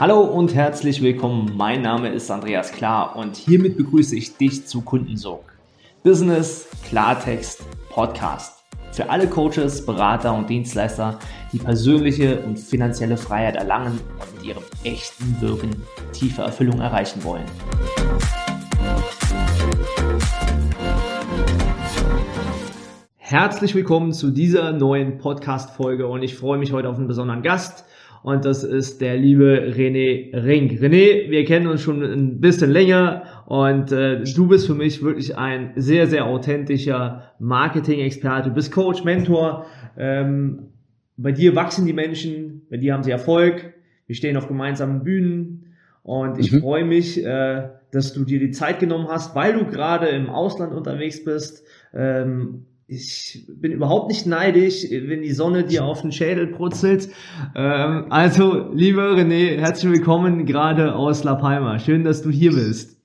Hallo und herzlich willkommen. Mein Name ist Andreas Klar und hiermit begrüße ich dich zu Kundensog. Business Klartext Podcast. Für alle Coaches, Berater und Dienstleister, die persönliche und finanzielle Freiheit erlangen und mit ihrem echten Wirken tiefe Erfüllung erreichen wollen. Herzlich willkommen zu dieser neuen Podcast-Folge und ich freue mich heute auf einen besonderen Gast und das ist der liebe René Ring. René, wir kennen uns schon ein bisschen länger und äh, du bist für mich wirklich ein sehr, sehr authentischer Marketing-Experte. Du bist Coach, Mentor. Ähm, bei dir wachsen die Menschen, bei dir haben sie Erfolg. Wir stehen auf gemeinsamen Bühnen und ich mhm. freue mich, äh, dass du dir die Zeit genommen hast, weil du gerade im Ausland unterwegs bist. Ähm, ich bin überhaupt nicht neidisch, wenn die Sonne dir auf den Schädel brutzelt. Ähm, also, lieber René, herzlich willkommen gerade aus La Palma. Schön, dass du hier bist.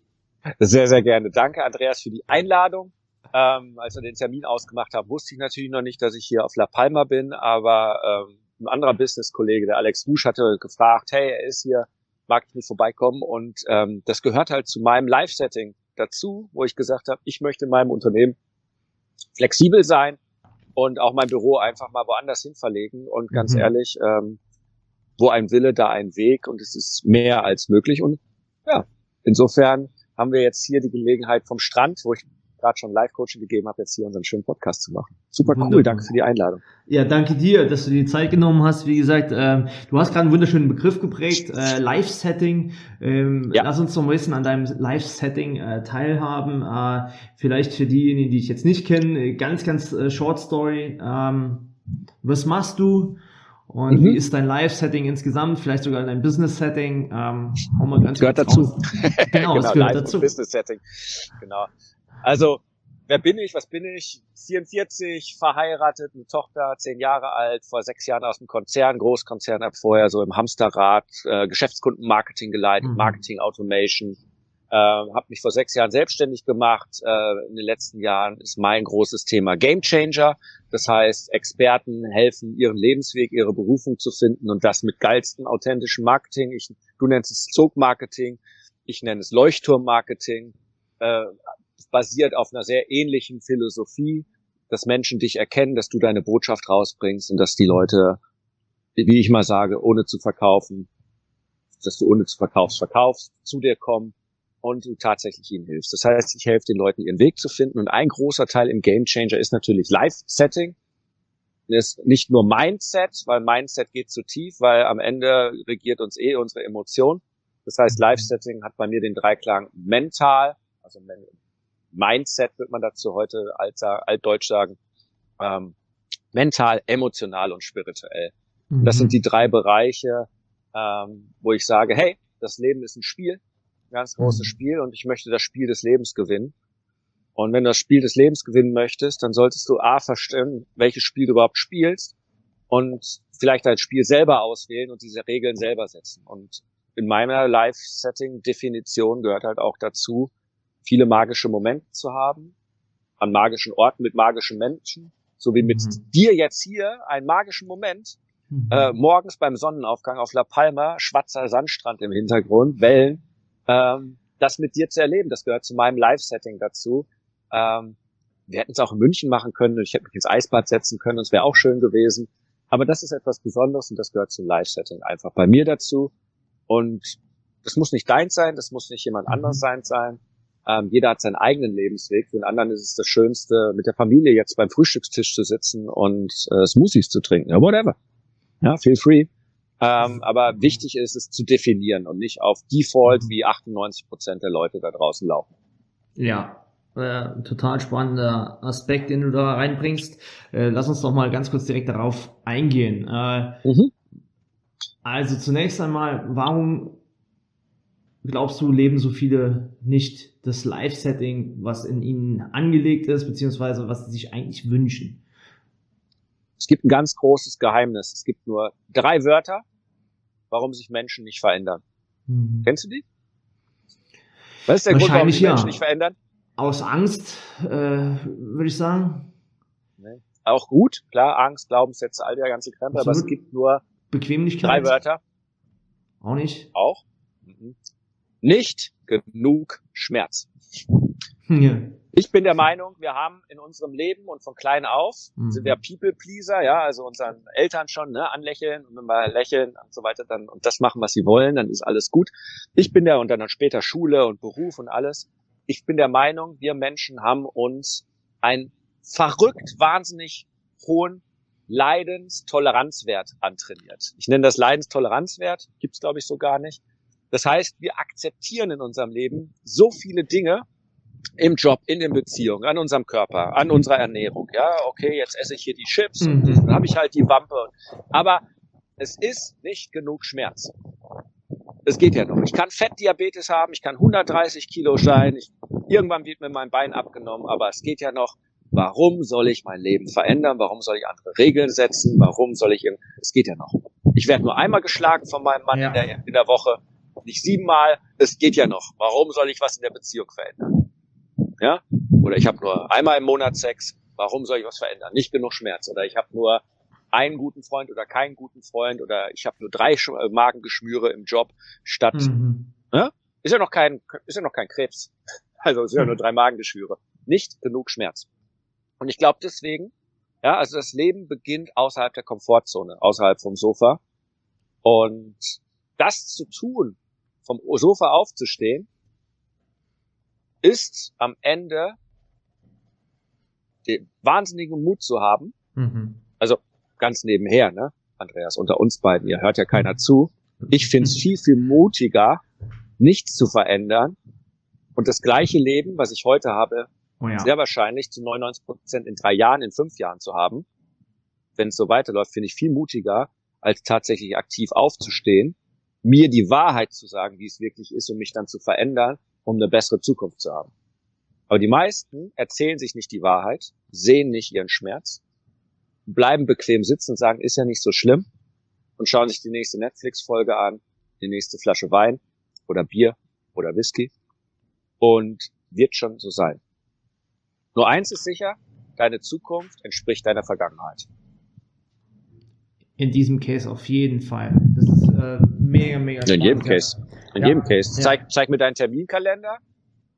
Sehr, sehr gerne. Danke, Andreas, für die Einladung. Ähm, als wir den Termin ausgemacht haben, wusste ich natürlich noch nicht, dass ich hier auf La Palma bin, aber ähm, ein anderer Business-Kollege, der Alex Wusch, hatte gefragt, hey, er ist hier, mag ich nicht vorbeikommen? Und ähm, das gehört halt zu meinem Live-Setting dazu, wo ich gesagt habe, ich möchte in meinem Unternehmen flexibel sein und auch mein Büro einfach mal woanders hin verlegen. Und ganz mhm. ehrlich, ähm, wo ein Wille, da ein Weg und es ist mehr als möglich. Und ja, insofern haben wir jetzt hier die Gelegenheit vom Strand, wo ich gerade schon Live-Coaching gegeben habe, jetzt hier unseren schönen Podcast zu machen. Super cool, danke für die Einladung. Ja, danke dir, dass du dir die Zeit genommen hast. Wie gesagt, ähm, du hast gerade einen wunderschönen Begriff geprägt, äh, Live-Setting. Ähm, ja. Lass uns noch ein bisschen an deinem Live-Setting äh, teilhaben. Äh, vielleicht für diejenigen, die ich jetzt nicht kenne, ganz, ganz äh, Short Story. Ähm, was machst du? Und mhm. wie ist dein Live-Setting insgesamt? Vielleicht sogar dein Business-Setting? Ähm, hau mal ganz gehört dazu. genau, genau, es gehört dazu. Business-Setting. Genau. Also, wer bin ich? Was bin ich? 44, verheiratet, eine Tochter, zehn Jahre alt, vor sechs Jahren aus dem Konzern, Großkonzern, habe vorher so im Hamsterrad äh, Geschäftskundenmarketing geleitet, mhm. Marketing Automation, äh, habe mich vor sechs Jahren selbstständig gemacht. Äh, in den letzten Jahren ist mein großes Thema Game Changer. Das heißt, Experten helfen, ihren Lebensweg, ihre Berufung zu finden und das mit geilsten authentischen Marketing. Ich, du nennst es Zugmarketing, ich nenne es Leuchtturmmarketing. Äh, basiert auf einer sehr ähnlichen Philosophie, dass Menschen dich erkennen, dass du deine Botschaft rausbringst und dass die Leute, wie ich mal sage, ohne zu verkaufen, dass du ohne zu verkaufst, verkaufst, zu dir kommen und du tatsächlich ihnen hilfst. Das heißt, ich helfe den Leuten, ihren Weg zu finden. Und ein großer Teil im Game Changer ist natürlich Live-Setting. Ist nicht nur Mindset, weil Mindset geht zu tief, weil am Ende regiert uns eh unsere Emotion. Das heißt, Live-Setting hat bei mir den Dreiklang mental, also Mindset, wird man dazu heute alt, altdeutsch sagen, ähm, mental, emotional und spirituell. Mhm. Das sind die drei Bereiche, ähm, wo ich sage, hey, das Leben ist ein Spiel, ein ganz großes mhm. Spiel und ich möchte das Spiel des Lebens gewinnen. Und wenn du das Spiel des Lebens gewinnen möchtest, dann solltest du A verstehen, welches Spiel du überhaupt spielst und vielleicht dein Spiel selber auswählen und diese Regeln selber setzen. Und in meiner Live-Setting-Definition gehört halt auch dazu, viele magische Momente zu haben, an magischen Orten mit magischen Menschen, so wie mit mhm. dir jetzt hier, einen magischen Moment, mhm. äh, morgens beim Sonnenaufgang auf La Palma, schwarzer Sandstrand im Hintergrund, Wellen, ähm, das mit dir zu erleben, das gehört zu meinem Live-Setting dazu. Ähm, wir hätten es auch in München machen können, ich hätte mich ins Eisbad setzen können, das wäre auch schön gewesen. Aber das ist etwas Besonderes und das gehört zum Live-Setting einfach bei mir dazu. Und das muss nicht deins sein, das muss nicht jemand mhm. anderes sein sein. Ähm, jeder hat seinen eigenen Lebensweg. Für den anderen ist es das Schönste, mit der Familie jetzt beim Frühstückstisch zu sitzen und äh, Smoothies zu trinken. Ja, whatever. Ja, feel free. Ähm, aber wichtig ist es zu definieren und nicht auf Default, wie 98 Prozent der Leute da draußen laufen. Ja, äh, total spannender Aspekt, den du da reinbringst. Äh, lass uns doch mal ganz kurz direkt darauf eingehen. Äh, mhm. Also zunächst einmal, warum glaubst du, leben so viele nicht das Live-Setting, was in ihnen angelegt ist, beziehungsweise was sie sich eigentlich wünschen? Es gibt ein ganz großes Geheimnis. Es gibt nur drei Wörter, warum sich Menschen nicht verändern. Mhm. Kennst du die? Was ist der Grund, warum sich ja. Menschen nicht verändern? Aus Angst, äh, würde ich sagen. Nee. Auch gut, klar, Angst, Glaubenssätze, all der ganze Krempel, aber es gibt nur Bequemlichkeit. drei Wörter. Auch nicht? Auch. Mhm. Nicht genug Schmerz. Ja. Ich bin der Meinung, wir haben in unserem Leben und von klein auf Mhm. sind wir People Pleaser, ja, also unseren Eltern schon, ne, anlächeln und wenn wir lächeln und so weiter, dann und das machen, was sie wollen, dann ist alles gut. Ich bin der und dann später Schule und Beruf und alles. Ich bin der Meinung, wir Menschen haben uns einen verrückt wahnsinnig hohen Leidenstoleranzwert antrainiert. Ich nenne das Leidenstoleranzwert, gibt's glaube ich so gar nicht. Das heißt, wir akzeptieren in unserem Leben so viele Dinge, im Job, in den Beziehungen, an unserem Körper, an unserer Ernährung. Ja, okay, jetzt esse ich hier die Chips und Mhm. dann habe ich halt die Wampe. Aber es ist nicht genug Schmerz. Es geht ja noch. Ich kann Fettdiabetes haben, ich kann 130 Kilo sein, ich, irgendwann wird mir mein Bein abgenommen, aber es geht ja noch. Warum soll ich mein Leben verändern? Warum soll ich andere Regeln setzen? Warum soll ich. Es geht ja noch. Ich werde nur einmal geschlagen von meinem Mann Ja. in, der, in der Woche, nicht siebenmal. Es geht ja noch. Warum soll ich was in der Beziehung verändern? Ja? Oder ich habe nur einmal im Monat Sex. Warum soll ich was verändern? Nicht genug Schmerz. Oder ich habe nur einen guten Freund oder keinen guten Freund oder ich habe nur drei äh, Magengeschwüre im Job statt Mhm. ist ja noch kein ist ja noch kein Krebs. Also es sind ja nur drei Magengeschwüre. Nicht genug Schmerz. Und ich glaube deswegen, ja, also das Leben beginnt außerhalb der Komfortzone, außerhalb vom Sofa. Und das zu tun, vom Sofa aufzustehen, ist am Ende den wahnsinnigen Mut zu haben, Mhm. ganz nebenher, ne? Andreas, unter uns beiden, ihr hört ja keiner zu. Ich finde es viel, viel mutiger, nichts zu verändern und das gleiche Leben, was ich heute habe, Oh ja. sehr wahrscheinlich zu 99 Prozent in drei Jahren, in fünf Jahren zu haben. Wenn es so weiterläuft, finde ich viel mutiger, als tatsächlich aktiv aufzustehen, mir die Wahrheit zu sagen, wie es wirklich ist und mich dann zu verändern, um eine bessere Zukunft zu haben. Aber die meisten erzählen sich nicht die Wahrheit, sehen nicht ihren Schmerz, bleiben bequem sitzen und sagen, ist ja nicht so schlimm und schauen sich die nächste Netflix-Folge an, die nächste Flasche Wein oder Bier oder Whisky und wird schon so sein. Nur eins ist sicher, deine Zukunft entspricht deiner Vergangenheit. In diesem Case auf jeden Fall. Äh, mega, mega In jedem spannend, Case. In Ja. jedem Case. Ja. Zeig, zeig mir deinen Terminkalender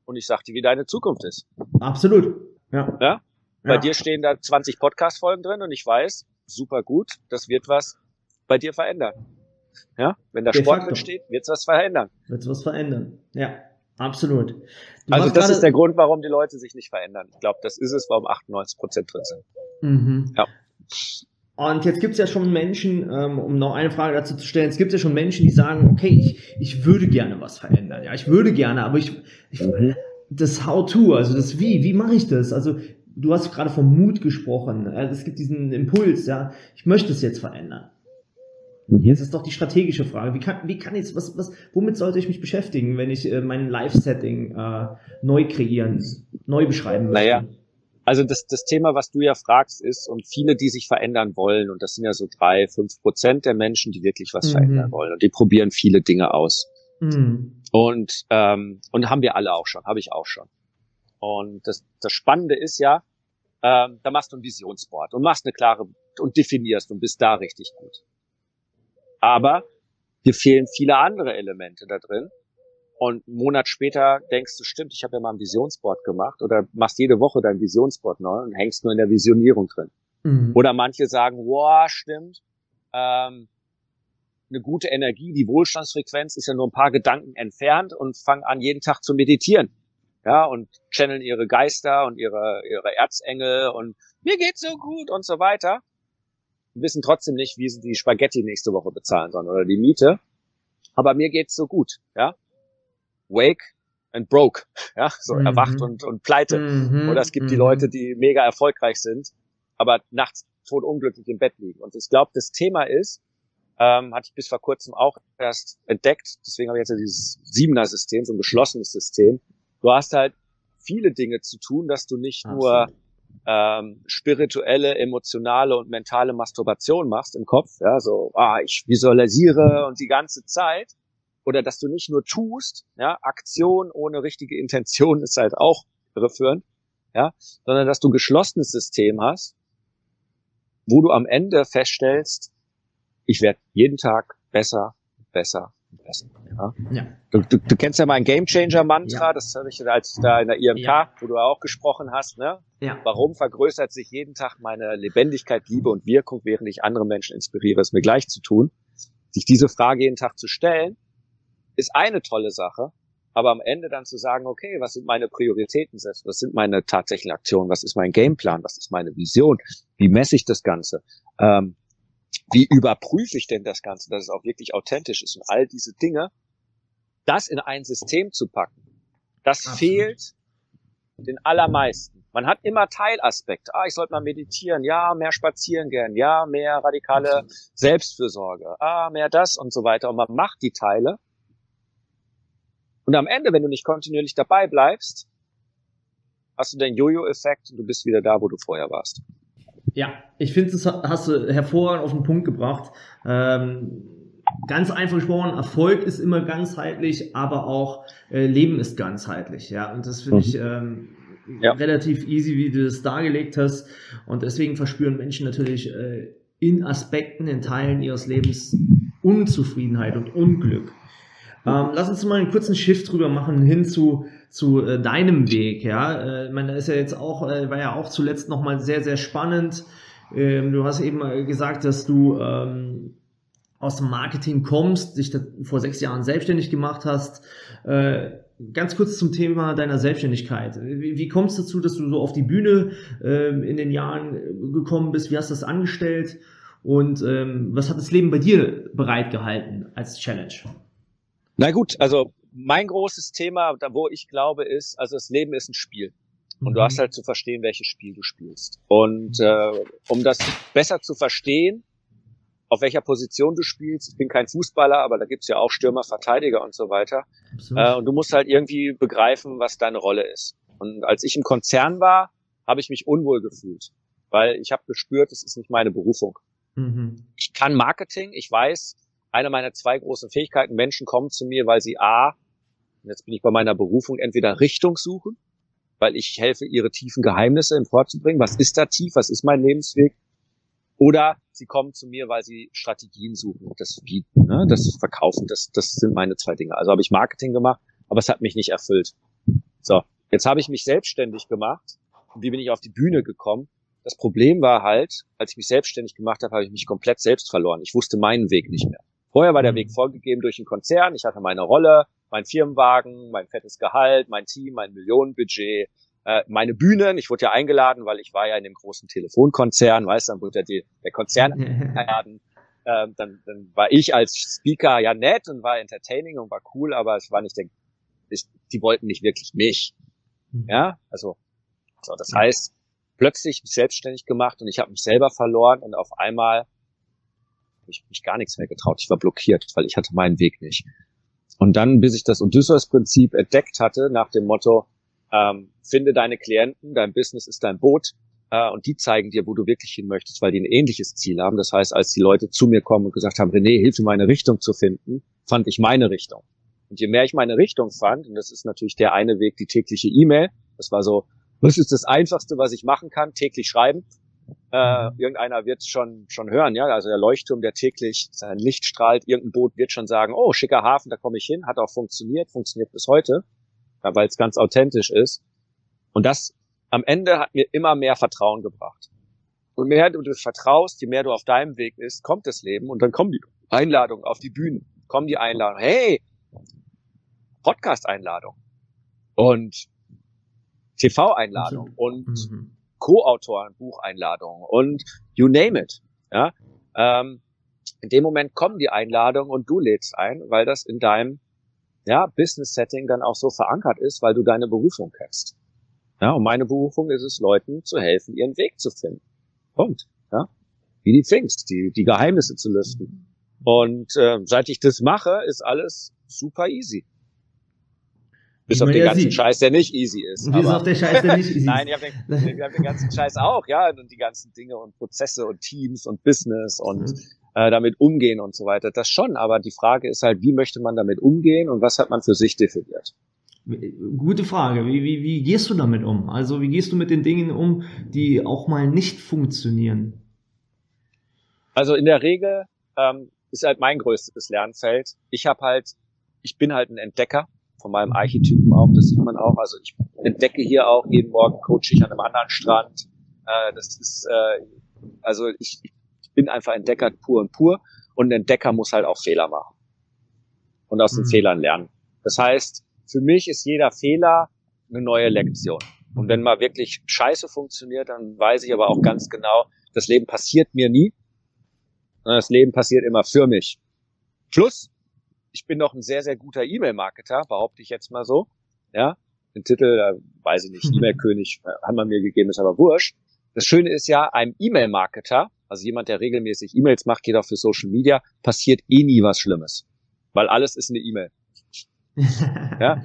und ich sag dir, wie deine Zukunft ist. Absolut. Ja. Ja? Bei dir stehen da 20 Podcast-Folgen drin und ich weiß, super gut, das wird was bei dir verändern. Ja? Wenn da De Sport facto. drin steht, wird's was verändern. Wird was verändern. Ja. Absolut. Du Also das ist der Grund, warum die Leute sich nicht verändern. Ich glaube, das ist es, warum 98 Prozent drin sind. Mhm. Ja. Und jetzt gibt es ja schon Menschen, ähm, um noch eine Frage dazu zu stellen, es gibt ja schon Menschen, die sagen, okay, ich, ich würde gerne was verändern. Ja, ich würde gerne, aber ich, ich das How-to, also das Wie, wie mache ich das? Also du hast gerade vom Mut gesprochen. Es gibt diesen Impuls, ja, ich möchte es jetzt verändern. Jetzt ist doch die strategische Frage. Wie kann, wie kann jetzt, was, was, womit sollte ich mich beschäftigen, wenn ich äh, mein Live-Setting äh, neu kreieren, neu beschreiben möchte? Naja. Also das, das Thema, was du ja fragst, ist, und viele, die sich verändern wollen, und das sind ja so drei, fünf Prozent der Menschen, die wirklich was Mhm. verändern wollen. Und die probieren viele Dinge aus. Mhm. Und, ähm, und haben wir alle auch schon, habe ich auch schon. Und das, das Spannende ist ja, ähm, da machst du ein Visionsboard und machst eine klare und definierst und bist da richtig gut. Aber dir fehlen viele andere Elemente da drin. Und einen Monat später denkst du, stimmt, ich habe ja mal ein Visionsboard gemacht oder machst jede Woche dein Visionsboard neu und hängst nur in der Visionierung drin. Mhm. Oder manche sagen, wow, stimmt, ähm, eine gute Energie, die Wohlstandsfrequenz ist ja nur ein paar Gedanken entfernt und fangen an, jeden Tag zu meditieren. Ja, und channeln ihre Geister und ihre, ihre Erzengel und mir geht's so gut und so weiter. Wissen trotzdem nicht, wie sie die Spaghetti nächste Woche bezahlen sollen oder die Miete. Aber mir geht's so gut, ja. Wake and broke, ja, so Mhm. erwacht und, und pleite. Mhm. Oder es gibt die Mhm. Leute, die mega erfolgreich sind, aber nachts totunglücklich im Bett liegen. Und ich glaube, das Thema ist, ähm, hatte ich bis vor kurzem auch erst entdeckt, deswegen habe ich jetzt ja dieses Siebener-System, so ein geschlossenes System. Du hast halt viele Dinge zu tun, dass du nicht nur Absolut. ähm, spirituelle, emotionale und mentale Masturbation machst im Kopf, ja, so, ah, ich visualisiere und die ganze Zeit, oder dass du nicht nur tust, ja, Aktion ohne richtige Intention ist halt auch irreführend, ja, sondern dass du ein geschlossenes System hast, wo du am Ende feststellst, ich werde jeden Tag besser, besser, Ja. ja. Du, du, du, kennst ja mein Game Changer Mantra, ja. das habe ich als da in der IMK, ja. wo du auch gesprochen hast, ne? Ja. Warum vergrößert sich jeden Tag meine Lebendigkeit, Liebe und Wirkung, während ich andere Menschen inspiriere, es mir gleich zu tun? Sich diese Frage jeden Tag zu stellen, ist eine tolle Sache, aber am Ende dann zu sagen, okay, was sind meine Prioritäten, was sind meine tatsächlichen Aktionen, was ist mein Gameplan, was ist meine Vision, wie messe ich das Ganze, ähm, wie überprüfe ich denn das Ganze, dass es auch wirklich authentisch ist und all diese Dinge, das in ein System zu packen, das Absolut. fehlt den allermeisten. Man hat immer Teilaspekte. Ah, ich sollte mal meditieren. Ja, mehr spazieren gehen. Ja, mehr radikale. Selbstfürsorge. Ah, mehr das und so weiter. Und man macht die Teile. Und am Ende, wenn du nicht kontinuierlich dabei bleibst, hast du den Jojo-Effekt und du bist wieder da, wo du vorher warst. Ja, ich finde, das hast du hervorragend auf den Punkt gebracht. Ähm, ganz einfach gesprochen, Erfolg ist immer ganzheitlich, aber auch äh, Leben ist ganzheitlich. Ja, und das finde mhm. ich ähm, ja. relativ easy, wie du das dargelegt hast. Und deswegen verspüren Menschen natürlich äh, in Aspekten, in Teilen ihres Lebens Unzufriedenheit und Unglück. Ähm, lass uns mal einen kurzen Shift drüber machen hin zu, zu äh, deinem Weg. Ja, äh, ich meine, ist ja jetzt auch, äh, war ja auch zuletzt nochmal sehr, sehr spannend. Ähm, du hast eben gesagt, dass du ähm, aus dem Marketing kommst, dich vor sechs Jahren selbstständig gemacht hast. Äh, ganz kurz zum Thema deiner Selbstständigkeit. Wie, wie kommst du dazu, dass du so auf die Bühne äh, in den Jahren gekommen bist? Wie hast du das angestellt? Und ähm, was hat das Leben bei dir bereitgehalten als Challenge? Na gut, also mein großes Thema, wo ich glaube, ist, also das Leben ist ein Spiel. Und du mhm. hast halt zu verstehen, welches Spiel du spielst. Und äh, um das besser zu verstehen, auf welcher Position du spielst. Ich bin kein Fußballer, aber da gibt's ja auch Stürmer, Verteidiger und so weiter. Äh, und du musst halt irgendwie begreifen, was deine Rolle ist. Und als ich im Konzern war, habe ich mich unwohl gefühlt, weil ich habe gespürt, es ist nicht meine Berufung. Mhm. Ich kann Marketing, ich weiß, eine meiner zwei großen Fähigkeiten, Menschen kommen zu mir, weil sie A, und jetzt bin ich bei meiner Berufung, entweder Richtung suchen, weil ich helfe, ihre tiefen Geheimnisse emporzubringen. Was ist da tief? Was ist mein Lebensweg? Oder sie kommen zu mir, weil sie Strategien suchen, das bieten, ne? das verkaufen. Das, das sind meine zwei Dinge. Also habe ich Marketing gemacht, aber es hat mich nicht erfüllt. So, jetzt habe ich mich selbstständig gemacht. Und wie bin ich auf die Bühne gekommen? Das Problem war halt, als ich mich selbstständig gemacht habe, habe ich mich komplett selbst verloren. Ich wusste meinen Weg nicht mehr. Vorher war der Weg vorgegeben durch einen Konzern. Ich hatte meine Rolle, mein Firmenwagen, mein fettes Gehalt, mein Team, mein Millionenbudget, äh, meine Bühnen. Ich wurde ja eingeladen, weil ich war ja in dem großen Telefonkonzern, weißt du, dann wurde ja die, der Konzern eingeladen. Ähm, dann, dann war ich als Speaker ja nett und war entertaining und war cool, aber es war nicht der, ich, die wollten nicht wirklich mich. Mhm. Ja, also, so, das heißt, plötzlich mich selbstständig gemacht und ich habe mich selber verloren und auf einmal habe ich mich gar nichts mehr getraut. Ich war blockiert, weil ich hatte meinen Weg nicht. Und dann, bis ich das Odysseus-Prinzip entdeckt hatte, nach dem Motto, ähm, finde deine Klienten, dein Business ist dein Boot äh, und die zeigen dir, wo du wirklich hin möchtest, weil die ein ähnliches Ziel haben. Das heißt, als die Leute zu mir kommen und gesagt haben, René, hilf mir meine Richtung zu finden, fand ich meine Richtung. Und je mehr ich meine Richtung fand, und das ist natürlich der eine Weg, die tägliche E-Mail, das war so, was ist das Einfachste, was ich machen kann, täglich schreiben. Äh, irgendeiner wird schon schon hören, ja, also der Leuchtturm, der täglich sein Licht strahlt, irgendein Boot wird schon sagen, oh, schicker Hafen, da komme ich hin, hat auch funktioniert, funktioniert bis heute weil es ganz authentisch ist. Und das am Ende hat mir immer mehr Vertrauen gebracht. Und mehr du das vertraust, je mehr du auf deinem Weg bist, kommt das Leben und dann kommen die Einladungen auf die Bühnen, kommen die Einladungen, hey, Podcast-Einladung und TV-Einladung und mhm. Co-Autoren, Bucheinladung und you name it. Ja, ähm, in dem Moment kommen die Einladungen und du lädst ein, weil das in deinem ja, Business-Setting dann auch so verankert ist, weil du deine Berufung kennst. Ja, und meine Berufung ist es, Leuten zu helfen, ihren Weg zu finden. Punkt. Ja, wie die Pfingst, die, die Geheimnisse zu lüften. Und äh, seit ich das mache, ist alles super easy. Bis auf den ganzen sieht. Scheiß, der nicht easy ist. Bis auf den Scheiß, der nicht easy ist. Nein, ich habe den, hab den ganzen Scheiß auch, ja, und die ganzen Dinge und Prozesse und Teams und Business und mhm äh, damit umgehen und so weiter. Das schon, aber die Frage ist halt, wie möchte man damit umgehen und was hat man für sich definiert? Gute Frage. Wie, wie, wie gehst du damit um? Also wie gehst du mit den Dingen um, die auch mal nicht funktionieren? Also in der Regel ähm, ist halt mein größtes Lernfeld. Ich habe halt, ich bin halt ein Entdecker von meinem Archetypen auch, das sieht man auch. Also ich entdecke hier auch jeden Morgen coache ich an einem anderen Strand. Äh, das ist, äh, also ich, ich bin einfach Entdecker pur und pur und ein Entdecker muss halt auch Fehler machen und aus mhm. den Fehlern lernen. Das heißt, für mich ist jeder Fehler eine neue Lektion. Und wenn mal wirklich Scheiße funktioniert, dann weiß ich aber auch ganz genau, das Leben passiert mir nie. Das Leben passiert immer für mich. Plus, ich bin noch ein sehr, sehr guter E-Mail-Marketer, behaupte ich jetzt mal so. Ja, den Titel, äh, weiß ich nicht. E-Mail-König äh, haben wir mir gegeben, ist aber wurscht. Das Schöne ist ja, einem E-Mail-Marketer, also jemand, der regelmäßig E-Mails macht, geht auch für Social Media, passiert eh nie was Schlimmes. Weil alles ist eine E-Mail. ja?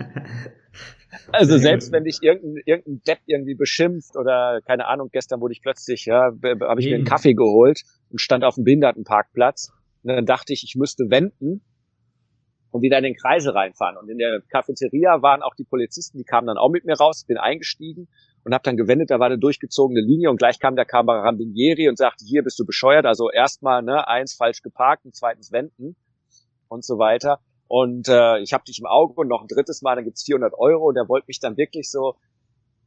Also selbst wenn dich irgendein, irgendein Depp irgendwie beschimpft oder keine Ahnung, gestern wurde ich plötzlich, ja, habe ich mir einen Kaffee geholt und stand auf dem Behindertenparkplatz und dann dachte ich, ich müsste wenden und wieder in den Kreise reinfahren. Und in der Cafeteria waren auch die Polizisten, die kamen dann auch mit mir raus, bin eingestiegen und habe dann gewendet, da war eine durchgezogene Linie und gleich kam der Carabinieri und sagte, hier bist du bescheuert, also erstmal ne, eins falsch geparkt und zweitens wenden und so weiter. Und äh, ich habe dich im Auge und noch ein drittes Mal, dann gibt's 400 Euro und er wollte mich dann wirklich so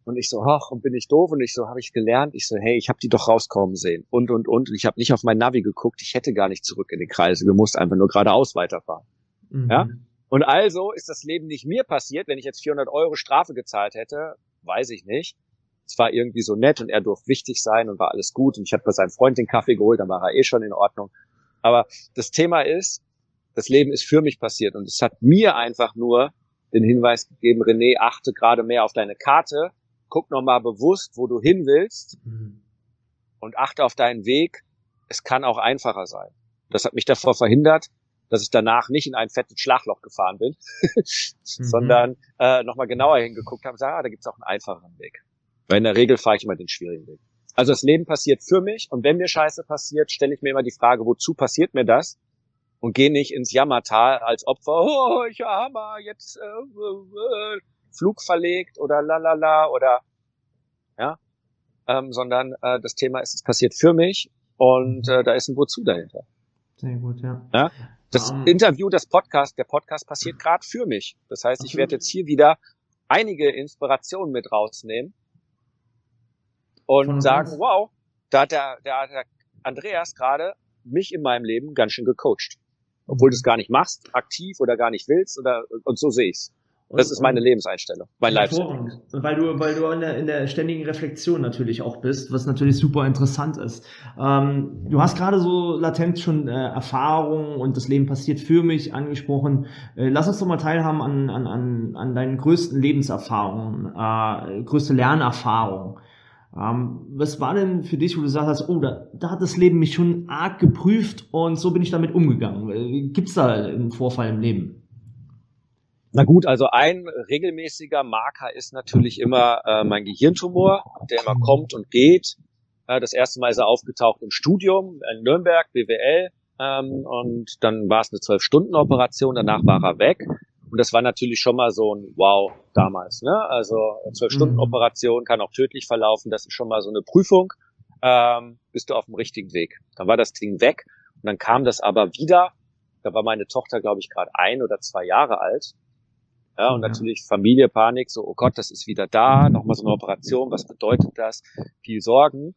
und ich so, ach, und bin ich doof? Und ich so, habe ich gelernt. Ich so, hey, ich habe die doch rauskommen sehen. Und, und, und. Und ich habe nicht auf mein Navi geguckt. Ich hätte gar nicht zurück in den Kreise. Du musst einfach nur geradeaus weiterfahren. Mhm. Ja? Und also ist das Leben nicht mir passiert. Wenn ich jetzt 400 Euro Strafe gezahlt hätte, weiß ich nicht. Es war irgendwie so nett und er durfte wichtig sein und war alles gut. Und ich habe bei seinem Freund den Kaffee geholt, dann war er eh schon in Ordnung. Aber das Thema ist, das Leben ist für mich passiert und es hat mir einfach nur den Hinweis gegeben, René, achte gerade mehr auf deine Karte, guck nochmal bewusst, wo du hin willst mhm. und achte auf deinen Weg. Es kann auch einfacher sein. Das hat mich davor verhindert, dass ich danach nicht in ein fettes Schlagloch gefahren bin, mhm. sondern äh, nochmal genauer hingeguckt habe und sage, ah, da gibt's auch einen einfacheren Weg. Weil in der Regel fahre ich immer den schwierigen Weg. Also das Leben passiert für mich und wenn mir Scheiße passiert, stelle ich mir immer die Frage, wozu passiert mir das? und geh nicht ins Jammertal als Opfer, oh, ich Hammer, jetzt äh, äh, Flug verlegt oder lalala oder ja, ähm, sondern äh, das Thema ist, es passiert für mich und äh, da ist ein Wozu dahinter. Sehr gut, ja. ja? Das um, Interview, das Podcast, der Podcast passiert gerade für mich. Das heißt, ich werde jetzt hier wieder einige Inspirationen mit rausnehmen und sagen, wow, da hat der, der, der Andreas gerade mich in meinem Leben ganz schön gecoacht. Obwohl du es gar nicht machst, aktiv oder gar nicht willst oder und so sehe ich's. Das ist meine Lebenseinstellung, mein Lifestyle. Weil du, weil du in der, in der ständigen Reflexion natürlich auch bist, was natürlich super interessant ist. Ähm, du hast gerade so latent schon äh, Erfahrungen und das Leben passiert für mich angesprochen. Äh, lass uns doch mal teilhaben an, an, an, an deinen größten Lebenserfahrungen, äh, größte Lernerfahrung. Ähm, was war denn für dich, wo du gesagt hast, oh, da, da hat das Leben mich schon arg geprüft und so bin ich damit umgegangen? Gibt es da einen Vorfall im Leben? Na gut, also ein regelmäßiger Marker ist natürlich immer äh, mein Gehirntumor, der immer kommt und geht. Äh, das erste Mal ist er aufgetaucht im Studium in Nürnberg, BWL. Ähm, und dann war es eine Zwölf-Stunden-Operation, danach war er weg. Und das war natürlich schon mal so ein Wow damals. Ne? Also zwölf Stunden mhm. Operation kann auch tödlich verlaufen. Das ist schon mal so eine Prüfung. Ähm, bist du auf dem richtigen Weg. Dann war das Ding weg und dann kam das aber wieder. Da war meine Tochter, glaube ich, gerade ein oder zwei Jahre alt. Ja, und ja. natürlich Familie, Panik, so, oh Gott, das ist wieder da, nochmal so eine Operation, was bedeutet das? Viel Sorgen.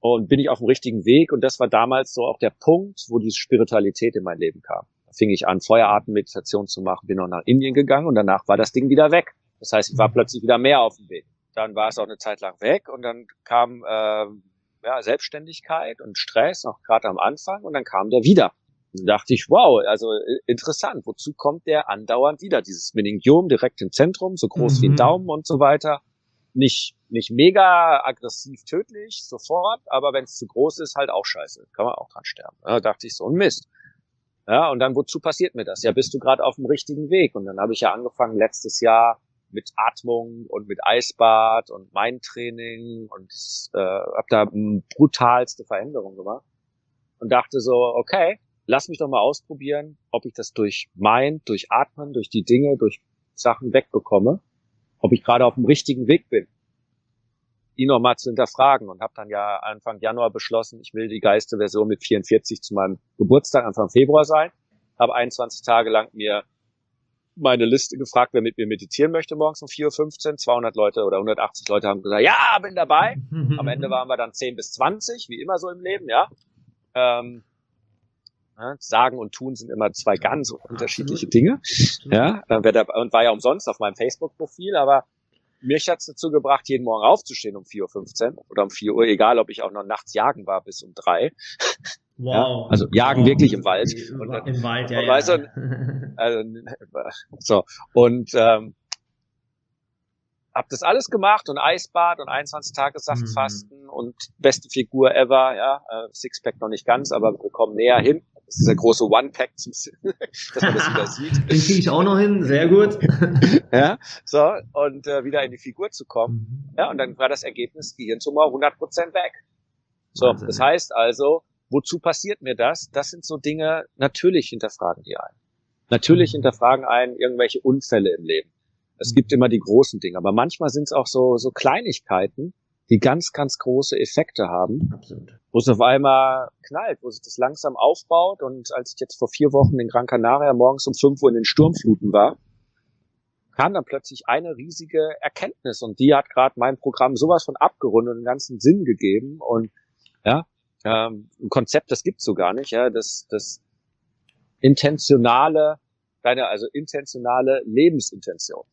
Und bin ich auf dem richtigen Weg? Und das war damals so auch der Punkt, wo diese Spiritualität in mein Leben kam fing ich an, Feueratemeditation zu machen, bin noch nach Indien gegangen und danach war das Ding wieder weg. Das heißt, ich war mhm. plötzlich wieder mehr auf dem Weg. Dann war es auch eine Zeit lang weg und dann kam äh, ja, Selbstständigkeit und Stress, auch gerade am Anfang, und dann kam der wieder. Dachte ich, wow, also äh, interessant, wozu kommt der andauernd wieder? Dieses Meningiom direkt im Zentrum, so groß mhm. wie ein mhm. Daumen und so weiter. Nicht, nicht mega aggressiv tödlich, sofort, aber wenn es zu groß ist, halt auch scheiße. Kann man auch dran sterben. Da dachte ich so, ein Mist. Ja, und dann, wozu passiert mir das? Ja, bist du gerade auf dem richtigen Weg? Und dann habe ich ja angefangen letztes Jahr mit Atmung und mit Eisbad und Mindtraining und äh, habe da brutalste Veränderungen gemacht und dachte so, okay, lass mich doch mal ausprobieren, ob ich das durch Mind, durch Atmen, durch die Dinge, durch Sachen wegbekomme, ob ich gerade auf dem richtigen Weg bin. ihn nochmal zu hinterfragen und habe dann ja Anfang Januar beschlossen, ich will die geiste Version mit 44 zu meinem Geburtstag Anfang Februar sein. Habe 21 Tage lang mir meine Liste gefragt, wer mit mir meditieren möchte morgens um 4.15 Uhr. 200 Leute oder 180 Leute haben gesagt, ja, bin dabei. Am Ende waren wir dann 10 bis 20, wie immer so im Leben, ja. Ähm, Sagen und Tun sind immer zwei ganz unterschiedliche Dinge. Ja, äh, und war ja umsonst auf meinem Facebook-Profil, aber mich hat's dazu gebracht, jeden Morgen aufzustehen um 4.15 Uhr oder um 4 Uhr, egal ob ich auch noch nachts jagen war bis um drei. Wow. Ja, also jagen wow. wirklich im Wald. Und, Im Wald, ja. Und, ja. Weißt du, also, so. Und ähm, hab das alles gemacht und Eisbad und 21 Tage Saftfasten mhm. und beste Figur ever, ja. Äh, Sixpack noch nicht ganz, aber wir kommen näher hin. Das ist der große One-Pack, dass man das wieder sieht. Den kriege ich auch noch hin, sehr gut. ja, so, und äh, wieder in die Figur zu kommen. Mhm. Ja, und dann war das Ergebnis Gehirntumor 100% weg. So, Wahnsinn. das heißt also, wozu passiert mir das? Das sind so Dinge, natürlich hinterfragen die einen. Natürlich mhm. hinterfragen einen irgendwelche Unfälle im Leben. Es mhm. gibt immer die großen Dinge, aber manchmal sind es auch so, so Kleinigkeiten, die ganz, ganz große Effekte haben. Absolut. Wo es auf einmal knallt, wo sich das langsam aufbaut. Und als ich jetzt vor vier Wochen in Gran Canaria morgens um fünf Uhr in den Sturmfluten war, kam dann plötzlich eine riesige Erkenntnis. Und die hat gerade mein Programm sowas von abgerundet und einen ganzen Sinn gegeben. Und ja, ähm, ein Konzept, das gibt's so gar nicht, ja, das, das intentionale, deine, also intentionale Lebensintention.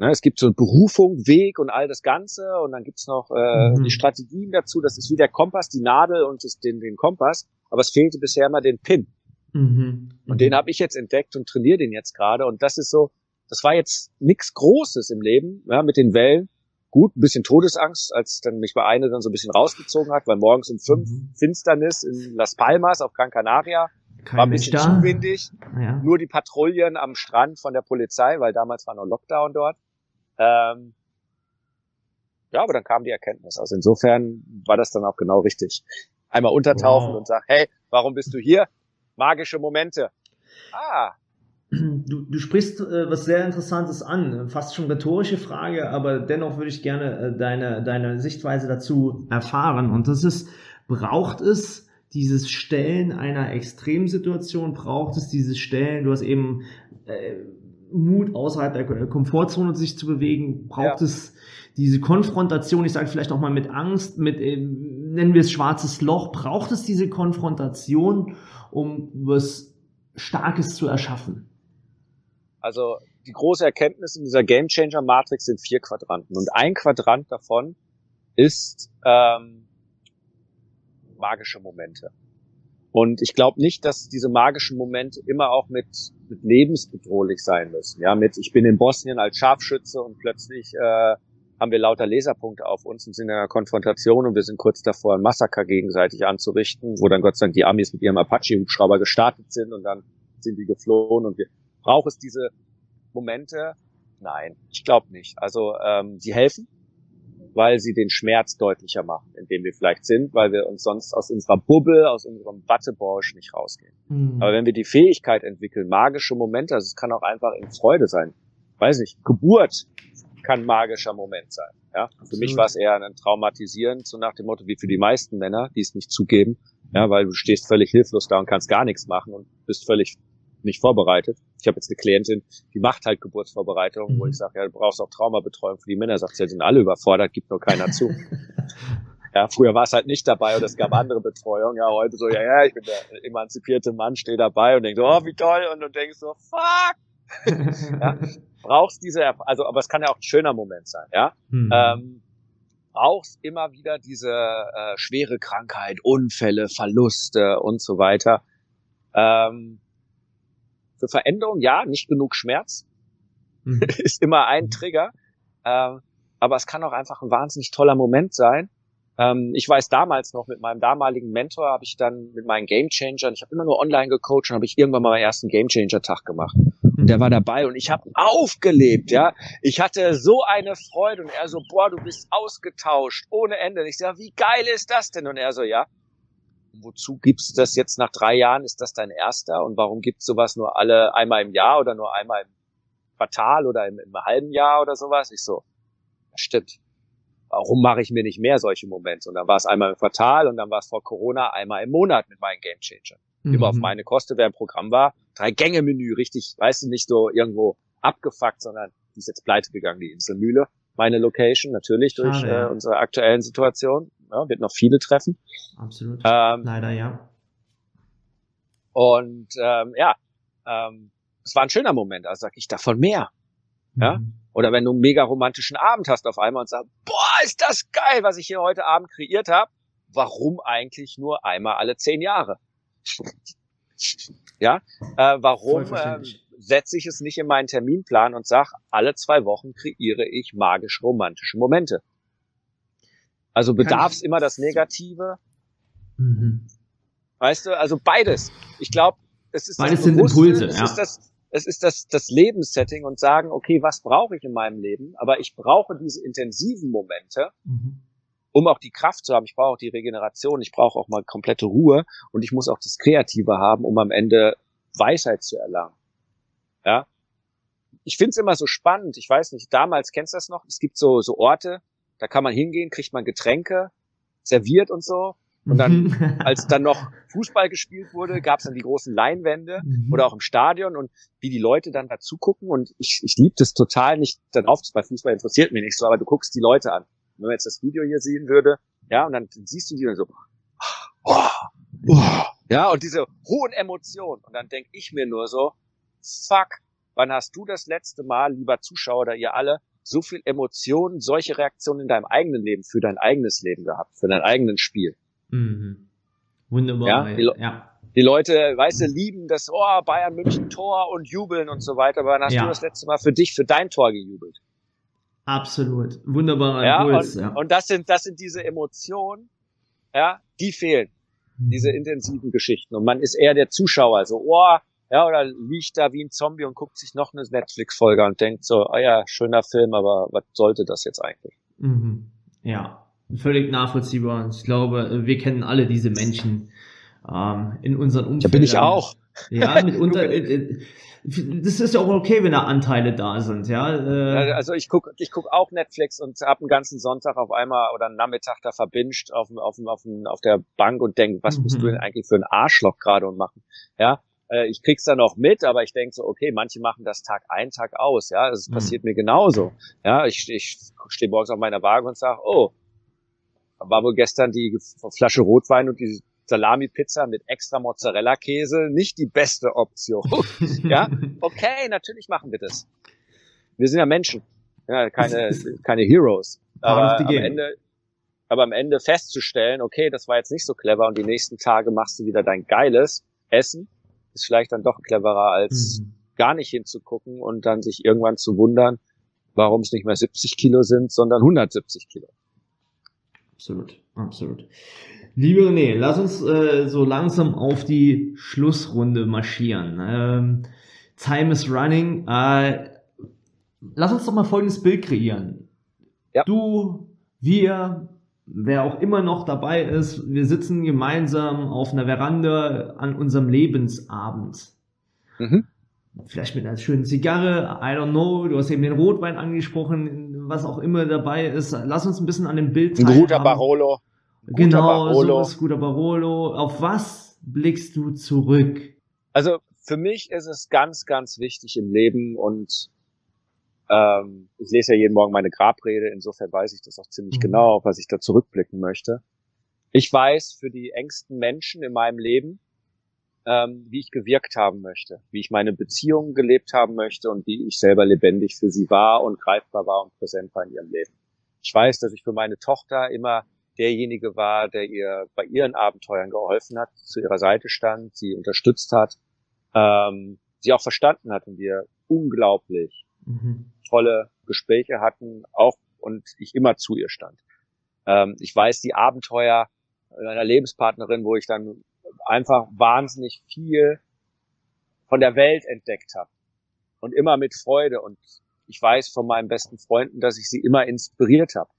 Ne, es gibt so Berufung, Weg und all das Ganze und dann gibt's noch äh, mhm. die Strategien dazu. Das ist wie der Kompass, die Nadel und das, den, den Kompass, aber es fehlte bisher immer den Pin. Mhm. Und den habe ich jetzt entdeckt und trainiere den jetzt gerade. Und das ist so, das war jetzt nichts Großes im Leben, ja, mit den Wellen. Gut, ein bisschen Todesangst, als dann mich bei eine dann so ein bisschen rausgezogen hat, weil morgens um fünf mhm. Finsternis in Las Palmas auf Gran Canaria. Kein war ein bisschen zu windig. Ja. Nur die Patrouillen am Strand von der Polizei, weil damals war noch Lockdown dort. Ähm, ja, aber dann kam die Erkenntnis. Also insofern war das dann auch genau richtig. Einmal untertauchen wow. und sag, hey, warum bist du hier? Magische Momente. Ah. Du, du sprichst äh, was sehr Interessantes an, fast schon rhetorische Frage, aber dennoch würde ich gerne äh, deine, deine Sichtweise dazu erfahren. Und das ist, braucht es dieses Stellen einer Extremsituation, braucht es dieses Stellen, du hast eben äh, Mut, außerhalb der Komfortzone sich zu bewegen, braucht ja. es diese Konfrontation, ich sage vielleicht auch mal mit Angst, mit, äh, nennen wir es schwarzes Loch, braucht es diese Konfrontation, um was Starkes zu erschaffen? Also die große Erkenntnis in dieser Game Changer Matrix sind vier Quadranten und ein Quadrant davon ist ähm, magische Momente. Und ich glaube nicht, dass diese magischen Momente immer auch mit, mit lebensbedrohlich sein müssen. Ja, mit ich bin in Bosnien als Scharfschütze und plötzlich äh, haben wir lauter Laserpunkte auf uns und sind in einer Konfrontation und wir sind kurz davor, ein Massaker gegenseitig anzurichten, wo dann Gott sei Dank die Amis mit ihrem Apache-Hubschrauber gestartet sind und dann sind die geflohen und wir brauchen es diese Momente? Nein, ich glaube nicht. Also ähm, sie helfen, weil sie den Schmerz deutlicher machen, in dem wir vielleicht sind, weil wir uns sonst aus unserer Bubble, aus unserem Wattebausch nicht rausgehen. Mhm. Aber wenn wir die Fähigkeit entwickeln, magische Momente, also es kann auch einfach in Freude sein. Weiß nicht, Geburt kann magischer Moment sein. Ja, Absolut. für mich war es eher ein traumatisierend, so nach dem Motto wie für die meisten Männer, die es nicht zugeben, ja, weil du stehst völlig hilflos da und kannst gar nichts machen und bist völlig nicht vorbereitet. Ich habe jetzt eine Klientin, die macht halt Geburtsvorbereitung, mhm. wo ich sage, ja, du brauchst auch Traumabetreuung für die Männer. Sagt sie, ja, sind alle überfordert, gibt nur keiner zu. ja, früher war es halt nicht dabei und es gab andere Betreuung. Ja, heute so, ja, ja, ich bin der emanzipierte Mann, stehe dabei und denke so, oh, wie toll. Und du denkst so, fuck. ja, brauchst diese, also, aber es kann ja auch ein schöner Moment sein, ja. Mhm. Ähm, brauchst immer wieder diese äh, schwere Krankheit, Unfälle, Verluste und so weiter. Ähm, für Veränderung, ja, nicht genug Schmerz mhm. ist immer ein mhm. Trigger. Ähm, aber es kann auch einfach ein wahnsinnig toller Moment sein. Ähm, ich weiß damals noch, mit meinem damaligen Mentor habe ich dann mit meinen Gamechangern, ich habe immer nur online gecoacht und habe ich irgendwann mal meinen ersten Gamechanger-Tag gemacht. Und der war dabei und ich habe aufgelebt, ja. Ich hatte so eine Freude und er so, boah, du bist ausgetauscht ohne Ende. Und ich sage, wie geil ist das denn? Und er so, ja, wozu gibst du das jetzt nach drei Jahren? Ist das dein erster? Und warum gibt's sowas nur alle einmal im Jahr oder nur einmal im Quartal oder im, im halben Jahr oder sowas? Ich so, das stimmt. warum mache ich mir nicht mehr solche Momente? Und dann war es einmal im Quartal und dann war es vor Corona einmal im Monat mit meinen Game Changer. Mhm. Immer auf meine Kosten, wer im Programm war. Drei Gänge Menü, richtig, weißt du, nicht so irgendwo abgefuckt, sondern die ist jetzt pleite gegangen, die Inselmühle. Meine Location, natürlich durch Schade, ja. äh, unsere aktuellen Situation. Ja, wird noch viele treffen. Absolut. Ähm, Leider, ja. Und ähm, ja, ähm, es war ein schöner Moment. Also sag ich davon mehr. Mhm. Ja. Oder wenn du einen mega romantischen Abend hast auf einmal und sagst, boah, ist das geil, was ich hier heute Abend kreiert habe. Warum eigentlich nur einmal alle zehn Jahre? ja, äh, warum äh, setze ich es nicht in meinen Terminplan und sag, alle zwei Wochen kreiere ich magisch romantische Momente? Also bedarf es immer das Negative? Mhm. Weißt du, also beides. Ich glaube, es ist beides sind Impulse. Es ja. ist das, es ist das, das Lebenssetting und sagen, okay, was brauche ich in meinem Leben? Aber ich brauche diese intensiven Momente, mhm. um auch die Kraft zu haben. Ich brauche auch die Regeneration. Ich brauche auch mal komplette Ruhe und ich muss auch das Kreative haben, um am Ende Weisheit zu erlangen. Ja. Ich finde es immer so spannend. Ich weiß nicht, damals kennst du das noch? Es gibt so, so Orte, da kann man hingehen, kriegt man Getränke, serviert und so. Und dann, als dann noch Fußball gespielt wurde, gab es dann die großen Leinwände mhm. oder auch im Stadion und wie die Leute dann dazu gucken. Und ich, ich liebe das total nicht darauf, bei Fußball interessiert mich nicht so, aber du guckst die Leute an. Und wenn man jetzt das Video hier sehen würde, ja, und dann siehst du die dann so, oh, oh, ja, und diese hohen Emotionen. Und dann denke ich mir nur so, fuck, wann hast du das letzte Mal, lieber Zuschauer oder ihr alle, so viel Emotionen, solche Reaktionen in deinem eigenen Leben, für dein eigenes Leben gehabt, für dein eigenes Spiel? Mhm. Wunderbar. Ja, die, ja. die, Leute, weißt du, lieben das, oh, Bayern München Tor und jubeln und so weiter. Aber wann hast ja. du das letzte Mal für dich, für dein Tor gejubelt? Absolut. Wunderbarer ja, Impuls. Und, ja. und das sind, das sind diese Emotionen, ja, die fehlen. Mhm. Diese intensiven Geschichten. Und man ist eher der Zuschauer, so, oh, ja, oder liegt da wie ein Zombie und guckt sich noch eine Netflix-Folge und denkt so, ah oh ja, schöner Film, aber was sollte das jetzt eigentlich? Mhm. Ja, völlig nachvollziehbar. Und ich glaube, wir kennen alle diese Menschen ähm, in unseren Umfeldern. Da bin ich auch. Ja, mitunter. Äh, äh, das ist ja auch okay, wenn da Anteile da sind, ja. Äh, also ich guck, ich guck auch Netflix und hab einen ganzen Sonntag auf einmal oder einen Nachmittag da verbinscht auf, auf, auf, auf der Bank und denk, was mhm. musst du denn eigentlich für ein Arschloch gerade und machen? Ja, äh, ich krieg's dann noch mit, aber ich denk so, okay, manche machen das Tag ein, Tag aus, ja. Das mhm. passiert mir genauso. Ja, ich, ich stehe morgens auf meiner Waage und sag, oh, war wohl gestern die Flasche Rotwein und die Salami-Pizza mit extra Mozzarella-Käse nicht die beste Option. ja, okay, natürlich machen wir das. Wir sind ja Menschen, ja, keine, keine Heroes. Aber am Ende, aber am Ende festzustellen, okay, das war jetzt nicht so clever und die nächsten Tage machst du wieder dein geiles Essen, ist vielleicht dann doch cleverer als mhm. gar nicht hinzugucken und dann sich irgendwann zu wundern, warum es nicht mehr 70 Kilo sind, sondern 170 Kilo. Absolut, absolut. Liebe René, lass uns äh, so langsam auf die Schlussrunde marschieren. Ähm, time is running. Äh, lass uns doch mal folgendes Bild kreieren. Ja. Du, wir, wer auch immer noch dabei ist, wir sitzen gemeinsam auf einer Veranda an unserem Lebensabend. Mhm vielleicht mit einer schönen Zigarre, I don't know, du hast eben den Rotwein angesprochen, was auch immer dabei ist. Lass uns ein bisschen an dem Bild. Ein guter Barolo. Guter genau, Barolo. so ist guter Barolo. Auf was blickst du zurück? Also für mich ist es ganz, ganz wichtig im Leben und ähm, ich lese ja jeden Morgen meine Grabrede, insofern weiß ich das auch ziemlich mhm. genau, auf was ich da zurückblicken möchte. Ich weiß für die engsten Menschen in meinem Leben, ähm, wie ich gewirkt haben möchte, wie ich meine Beziehungen gelebt haben möchte und wie ich selber lebendig für sie war und greifbar war und präsent war in ihrem Leben. Ich weiß, dass ich für meine Tochter immer derjenige war, der ihr bei ihren Abenteuern geholfen hat, zu ihrer Seite stand, sie unterstützt hat, ähm, sie auch verstanden hat und wir unglaublich mhm. tolle Gespräche hatten, auch und ich immer zu ihr stand. Ähm, ich weiß die Abenteuer einer Lebenspartnerin, wo ich dann einfach wahnsinnig viel von der Welt entdeckt habe. Und immer mit Freude. Und ich weiß von meinen besten Freunden, dass ich sie immer inspiriert habe.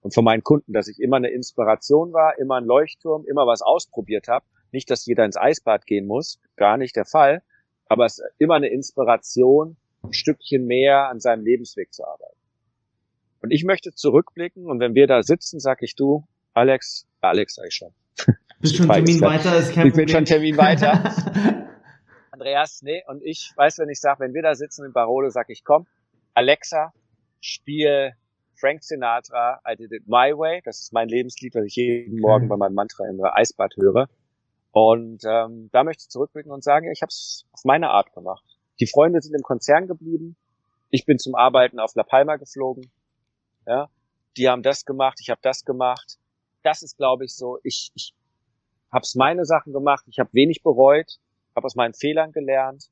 Und von meinen Kunden, dass ich immer eine Inspiration war, immer ein Leuchtturm, immer was ausprobiert habe. Nicht, dass jeder ins Eisbad gehen muss, gar nicht der Fall. Aber es ist immer eine Inspiration, ein Stückchen mehr an seinem Lebensweg zu arbeiten. Und ich möchte zurückblicken und wenn wir da sitzen, sag ich du, Alex, Alex sag ich schon. Bist schon Termin weiter, ist kein Ich bin schon Termin weiter. Andreas, nee, und ich weiß, wenn ich sage, wenn wir da sitzen in Barolo, sag ich, komm, Alexa, spiel Frank Sinatra, I Did It My Way. Das ist mein Lebenslied, was ich jeden Morgen bei meinem Mantra im Eisbad höre. Und ähm, da möchte ich zurückblicken und sagen, ich habe es auf meine Art gemacht. Die Freunde sind im Konzern geblieben. Ich bin zum Arbeiten auf La Palma geflogen. Ja, die haben das gemacht, ich habe das gemacht. Das ist, glaube ich, so. Ich, ich habe meine Sachen gemacht. Ich habe wenig bereut, habe aus meinen Fehlern gelernt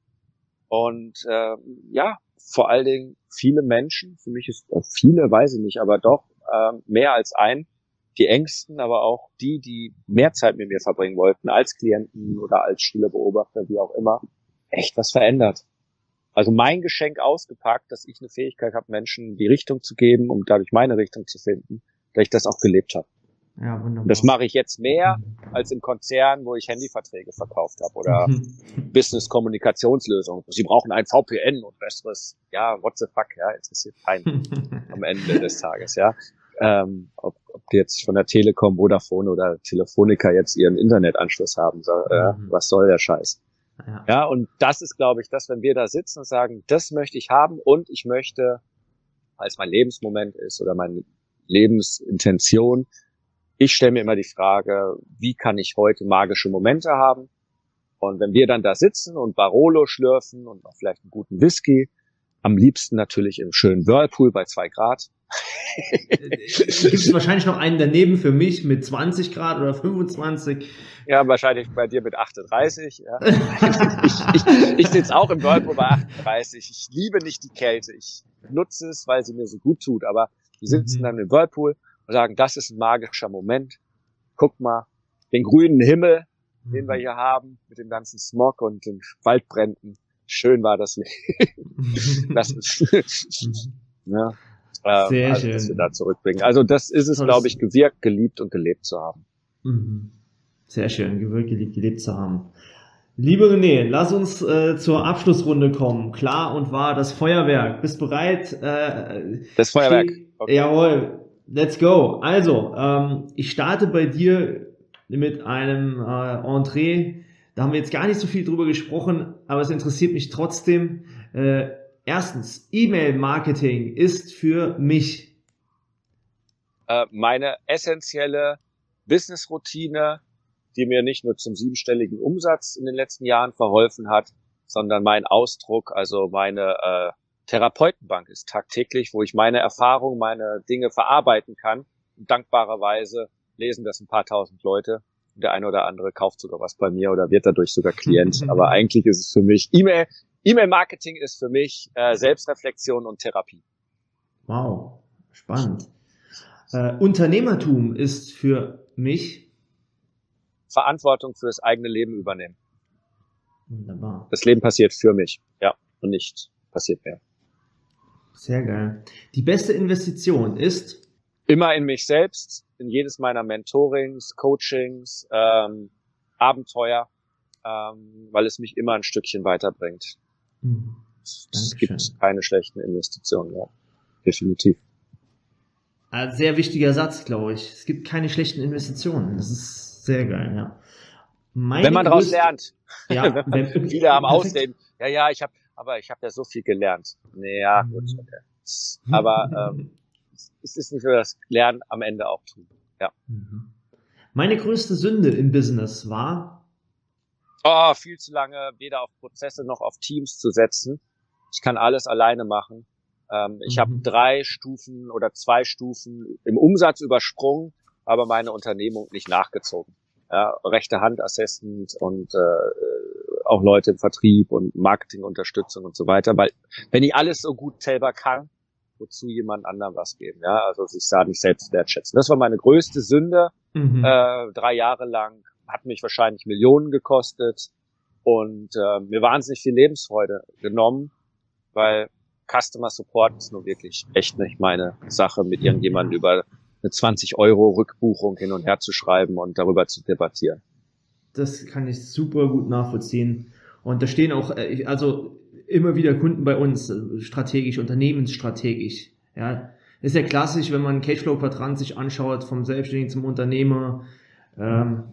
und äh, ja, vor allen Dingen viele Menschen, für mich ist äh, viele, weiß ich nicht, aber doch äh, mehr als ein, die Ängsten, aber auch die, die mehr Zeit mit mir verbringen wollten, als Klienten oder als Schülerbeobachter, wie auch immer, echt was verändert. Also mein Geschenk ausgepackt, dass ich eine Fähigkeit habe, Menschen die Richtung zu geben, um dadurch meine Richtung zu finden, dass ich das auch gelebt habe. Ja, wunderbar. Das mache ich jetzt mehr als im Konzern, wo ich Handyverträge verkauft habe oder mhm. Business-Kommunikationslösungen. Sie brauchen ein VPN und besseres, ja, what the fuck, ja, interessiert keinen am Ende des Tages, ja. Ähm, ob, ob die jetzt von der Telekom, Vodafone oder Telefonica jetzt ihren Internetanschluss haben, so, äh, mhm. was soll der Scheiß? Ja. ja, und das ist, glaube ich, das, wenn wir da sitzen und sagen, das möchte ich haben und ich möchte, als mein Lebensmoment ist oder meine Lebensintention, ich stelle mir immer die Frage, wie kann ich heute magische Momente haben? Und wenn wir dann da sitzen und Barolo schlürfen und noch vielleicht einen guten Whisky, am liebsten natürlich im schönen Whirlpool bei zwei Grad. Gibt es wahrscheinlich noch einen daneben für mich mit 20 Grad oder 25? Ja, wahrscheinlich bei dir mit 38. Ja. ich ich, ich sitze auch im Whirlpool bei 38. Ich liebe nicht die Kälte. Ich nutze es, weil sie mir so gut tut. Aber wir sitzen mhm. dann im Whirlpool und sagen, das ist ein magischer Moment. Guck mal, den grünen Himmel, mhm. den wir mhm. hier haben, mit dem ganzen Smog und den Waldbränden. Schön war das nicht. das ist, ja, ähm, Sehr also, schön. dass wir da zurückbringen. Also das ist es, glaube ich, gewirkt, geliebt und gelebt zu haben. Mhm. Sehr schön, gewirkt, geliebt, gelebt zu haben. Liebe René, lass uns äh, zur Abschlussrunde kommen. Klar und wahr, das Feuerwerk. Bist bereit? Äh, das Feuerwerk. Okay. Jawohl. Let's go. Also, ähm, ich starte bei dir mit einem äh, Entree. Da haben wir jetzt gar nicht so viel drüber gesprochen, aber es interessiert mich trotzdem. Äh, erstens, E-Mail-Marketing ist für mich äh, meine essentielle Business-Routine, die mir nicht nur zum siebenstelligen Umsatz in den letzten Jahren verholfen hat, sondern mein Ausdruck, also meine äh, Therapeutenbank ist tagtäglich, wo ich meine Erfahrungen, meine Dinge verarbeiten kann. Und dankbarerweise lesen das ein paar tausend Leute. Und der eine oder andere kauft sogar was bei mir oder wird dadurch sogar Klient. Aber eigentlich ist es für mich E-Mail. E-Mail-Marketing ist für mich äh, Selbstreflexion und Therapie. Wow, spannend. Äh, Unternehmertum ist für mich Verantwortung für das eigene Leben übernehmen. Wunderbar. Das Leben passiert für mich, ja, und nicht passiert mehr. Sehr geil. Die beste Investition ist? Immer in mich selbst, in jedes meiner Mentorings, Coachings, ähm, Abenteuer, ähm, weil es mich immer ein Stückchen weiterbringt. Mhm. Es gibt keine schlechten Investitionen, ja. Definitiv. Ein sehr wichtiger Satz, glaube ich. Es gibt keine schlechten Investitionen. Das ist sehr geil, ja. Meine wenn man daraus lernt. Ja, wenn, viele haben Ausreden. Ja, ja, ich habe aber ich habe ja so viel gelernt. Naja, gut, mhm. okay. Aber ähm, es ist nicht so, dass Lernen am Ende auch tun. Ja. Mhm. Meine größte Sünde im Business war? Oh, viel zu lange weder auf Prozesse noch auf Teams zu setzen. Ich kann alles alleine machen. Ähm, ich mhm. habe drei Stufen oder zwei Stufen im Umsatz übersprungen, aber meine Unternehmung nicht nachgezogen. Ja, rechte Hand Assessment und äh, auch Leute im Vertrieb und Marketingunterstützung und so weiter, weil wenn ich alles so gut selber kann, wozu jemand anderem was geben, ja, also sich da nicht selbst wertschätzen. Das war meine größte Sünde, mhm. äh, drei Jahre lang, hat mich wahrscheinlich Millionen gekostet und äh, mir wahnsinnig viel Lebensfreude genommen, weil Customer Support ist nur wirklich echt nicht meine Sache, mit irgendjemandem über eine 20 Euro Rückbuchung hin und her zu schreiben und darüber zu debattieren. Das kann ich super gut nachvollziehen. Und da stehen auch, äh, also immer wieder Kunden bei uns, äh, strategisch, unternehmensstrategisch. Ja, ist ja klassisch, wenn man Cashflow-Quadrant sich anschaut, vom Selbstständigen zum Unternehmer. Ähm,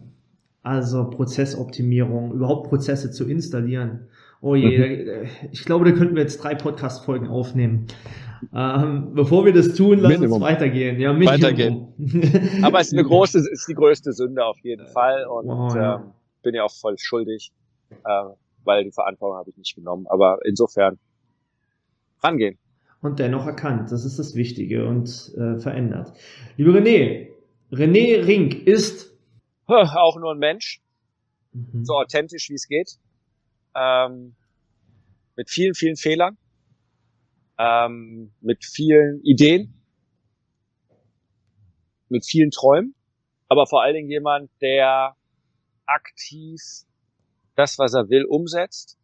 also Prozessoptimierung, überhaupt Prozesse zu installieren. Oh je, mhm. ich glaube, da könnten wir jetzt drei Podcast-Folgen aufnehmen. Ähm, bevor wir das tun, lass Minimum. uns weitergehen. Ja, weitergehen. Aber es ist eine große, ist die größte Sünde auf jeden Fall und wow, ja. ähm, bin ja auch voll schuldig, äh, weil die Verantwortung habe ich nicht genommen. Aber insofern rangehen. Und dennoch erkannt, das ist das Wichtige und äh, verändert. Liebe René, René Rink ist auch nur ein Mensch, mhm. so authentisch wie es geht, ähm, mit vielen, vielen Fehlern, ähm, mit vielen Ideen, mit vielen Träumen, aber vor allen Dingen jemand, der aktiv das, was er will, umsetzt,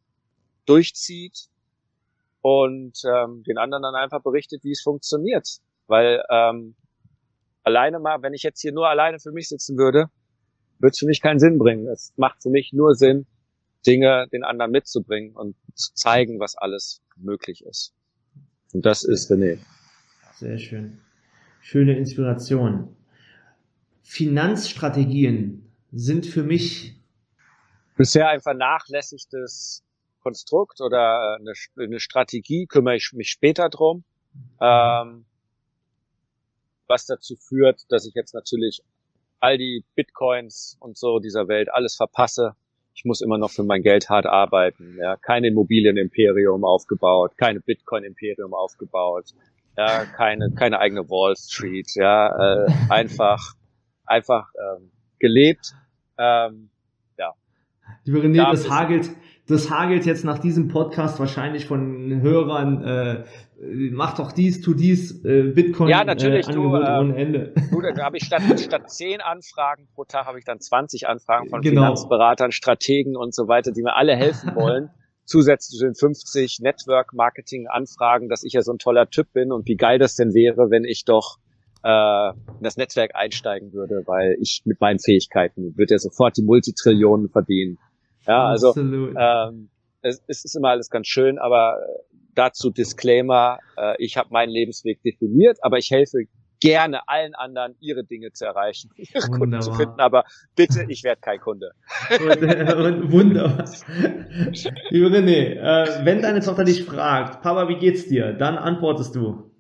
durchzieht und ähm, den anderen dann einfach berichtet, wie es funktioniert. Weil ähm, alleine mal, wenn ich jetzt hier nur alleine für mich sitzen würde, würde es für mich keinen Sinn bringen. Es macht für mich nur Sinn, Dinge den anderen mitzubringen und zu zeigen, was alles möglich ist. Und das ist René. Sehr schön. Schöne Inspiration. Finanzstrategien sind für mich bisher ein vernachlässigtes Konstrukt oder eine, eine Strategie, kümmere ich mich später drum. Ähm, was dazu führt, dass ich jetzt natürlich all die Bitcoins und so dieser Welt alles verpasse, ich muss immer noch für mein Geld hart arbeiten. Ja, kein Immobilienimperium aufgebaut, keine Bitcoin-Imperium aufgebaut, ja, keine keine eigene Wall Street. Ja, äh, einfach einfach ähm, gelebt. Ähm, ja. Liebe René, das hagelt, das hagelt jetzt nach diesem Podcast wahrscheinlich von Hörern, äh, mach doch dies, tu dies, äh, Bitcoin ja, natürlich, äh, du, ohne Ende. Du, da habe ich statt, statt zehn Anfragen pro Tag habe ich dann 20 Anfragen von genau. Finanzberatern, Strategen und so weiter, die mir alle helfen wollen. Zusätzlich zu den 50 Network-Marketing-Anfragen, dass ich ja so ein toller Typ bin und wie geil das denn wäre, wenn ich doch äh, in das Netzwerk einsteigen würde, weil ich mit meinen Fähigkeiten würde ja sofort die Multitrillionen verdienen. Ja, also ähm, es, es ist immer alles ganz schön, aber dazu Disclaimer, äh, ich habe meinen Lebensweg definiert, aber ich helfe gerne allen anderen, ihre Dinge zu erreichen, ihre Wunderbar. Kunden zu finden, aber bitte, ich werde kein Kunde. Wunderbar. Liebe René, äh, wenn deine Tochter dich fragt, Papa, wie geht's dir? Dann antwortest du.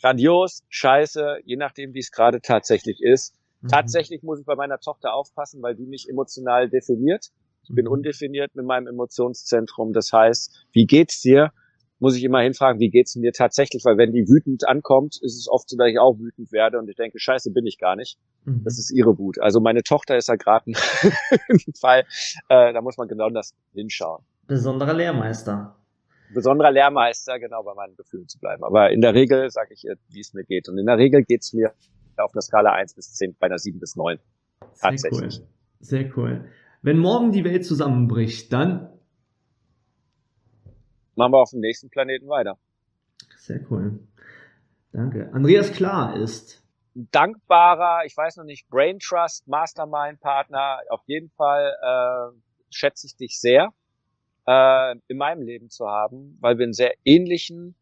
Grandios, scheiße, je nachdem, wie es gerade tatsächlich ist. Mhm. Tatsächlich muss ich bei meiner Tochter aufpassen, weil die mich emotional definiert. Ich bin mhm. undefiniert mit meinem Emotionszentrum. Das heißt, wie geht's dir? Muss ich immer hinfragen, wie geht's mir tatsächlich? Weil wenn die wütend ankommt, ist es oft so, dass ich auch wütend werde und ich denke, scheiße, bin ich gar nicht. Mhm. Das ist ihre Wut. Also meine Tochter ist ja gerade ein Fall, äh, da muss man genau das hinschauen. Besonderer Lehrmeister. Besonderer Lehrmeister, genau bei meinen Gefühlen zu bleiben. Aber in der Regel sage ich ihr, wie es mir geht. Und in der Regel geht's mir auf einer Skala 1 bis 10, bei einer 7 bis 9. Tatsächlich. Sehr cool. Sehr cool. Wenn morgen die Welt zusammenbricht, dann machen wir auf dem nächsten Planeten weiter. Sehr cool. Danke. Andreas Klar ist dankbarer, ich weiß noch nicht, Brain Trust, Mastermind Partner. Auf jeden Fall äh, schätze ich dich sehr äh, in meinem Leben zu haben, weil wir einen sehr ähnlichen,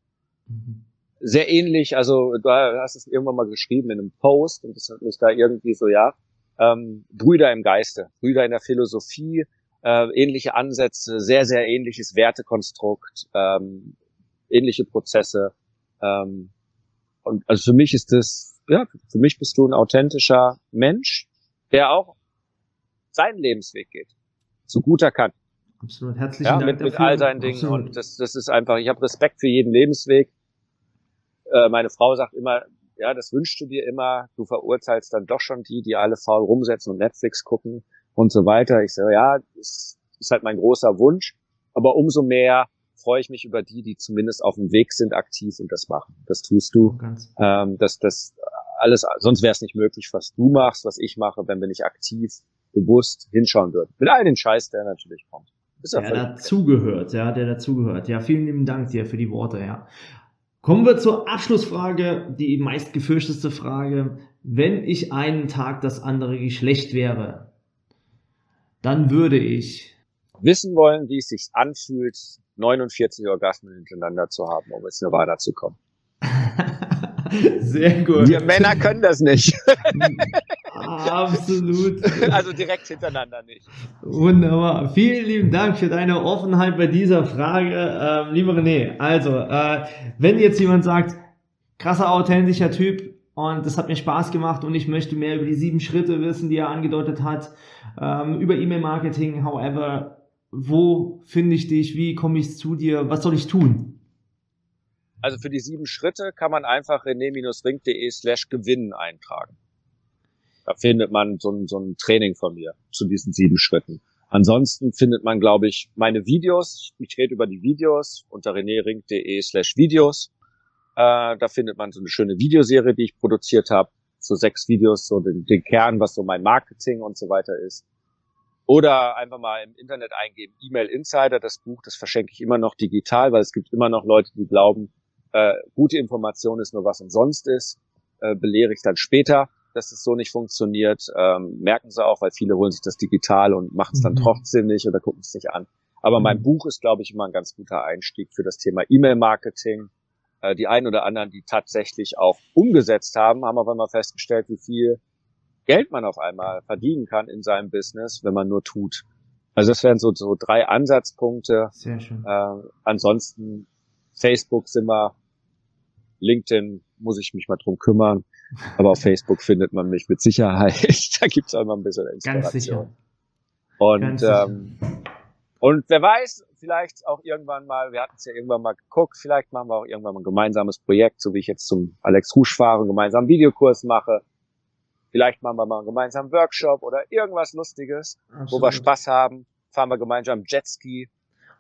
mhm. sehr ähnlich, also du hast es irgendwann mal geschrieben in einem Post und das hat mich da irgendwie so, ja, ähm, Brüder im Geiste, Brüder in der Philosophie, äh, ähnliche Ansätze, sehr, sehr ähnliches Wertekonstrukt, ähm, ähnliche Prozesse. Ähm, und also für mich ist das, ja, für mich bist du ein authentischer Mensch, der auch seinen Lebensweg geht, so gut er kann. Absolut, herzlichen ja, Dank mit, dafür. mit all seinen Dingen. Absolut. Und das, das ist einfach, ich habe Respekt für jeden Lebensweg. Äh, meine Frau sagt immer, ja, das wünschst du dir immer, du verurteilst dann doch schon die, die alle faul rumsetzen und Netflix gucken und so weiter. Ich sage, ja, das ist halt mein großer Wunsch, aber umso mehr freue ich mich über die, die zumindest auf dem Weg sind, aktiv und das machen. Das tust du. Ähm, das, das alles, sonst wäre es nicht möglich, was du machst, was ich mache, wenn wir nicht aktiv, bewusst hinschauen würden. Mit all den Scheiß, der natürlich kommt. Ist der dazugehört, ja, der dazugehört. Ja, vielen lieben Dank dir für die Worte, ja. Kommen wir zur Abschlussfrage, die meist gefürchteste Frage. Wenn ich einen Tag das andere Geschlecht wäre, dann würde ich wissen wollen, wie es sich anfühlt, 49 Orgasmen hintereinander zu haben, um ins Nirvana zu kommen. Sehr gut. Wir Männer können das nicht. Absolut. Also direkt hintereinander nicht. Wunderbar. Vielen lieben Dank für deine Offenheit bei dieser Frage. Ähm, lieber René, also, äh, wenn jetzt jemand sagt, krasser, authentischer Typ und das hat mir Spaß gemacht und ich möchte mehr über die sieben Schritte wissen, die er angedeutet hat, ähm, über E-Mail-Marketing, however, wo finde ich dich, wie komme ich zu dir, was soll ich tun? Also für die sieben Schritte kann man einfach rené-ring.de slash gewinnen eintragen. Da findet man so ein, so ein Training von mir zu diesen sieben Schritten. Ansonsten findet man, glaube ich, meine Videos. Ich rede über die Videos unter rené-ring.de slash Videos. Äh, da findet man so eine schöne Videoserie, die ich produziert habe. So sechs Videos, so den, den Kern, was so mein Marketing und so weiter ist. Oder einfach mal im Internet eingeben, E-Mail Insider, das Buch, das verschenke ich immer noch digital, weil es gibt immer noch Leute, die glauben, äh, gute Information ist nur was umsonst ist. Äh, belehre ich dann später, dass es so nicht funktioniert. Ähm, merken sie auch, weil viele holen sich das digital und machen es dann mhm. trotzdem nicht oder gucken es nicht an. Aber mein mhm. Buch ist, glaube ich, immer ein ganz guter Einstieg für das Thema E-Mail-Marketing. Äh, die einen oder anderen, die tatsächlich auch umgesetzt haben, haben auf einmal festgestellt, wie viel Geld man auf einmal verdienen kann in seinem Business, wenn man nur tut. Also das wären so, so drei Ansatzpunkte. Sehr schön. Äh, ansonsten Facebook sind wir LinkedIn muss ich mich mal drum kümmern. Aber auf Facebook findet man mich mit Sicherheit. da gibt's auch immer ein bisschen Inspiration. Ganz sicher. Und, Ganz ähm, und wer weiß, vielleicht auch irgendwann mal, wir hatten es ja irgendwann mal geguckt, vielleicht machen wir auch irgendwann mal ein gemeinsames Projekt, so wie ich jetzt zum Alex Rusch fahre, einen gemeinsamen Videokurs mache. Vielleicht machen wir mal einen gemeinsamen Workshop oder irgendwas Lustiges, Absolut. wo wir Spaß haben. Fahren wir gemeinsam Jetski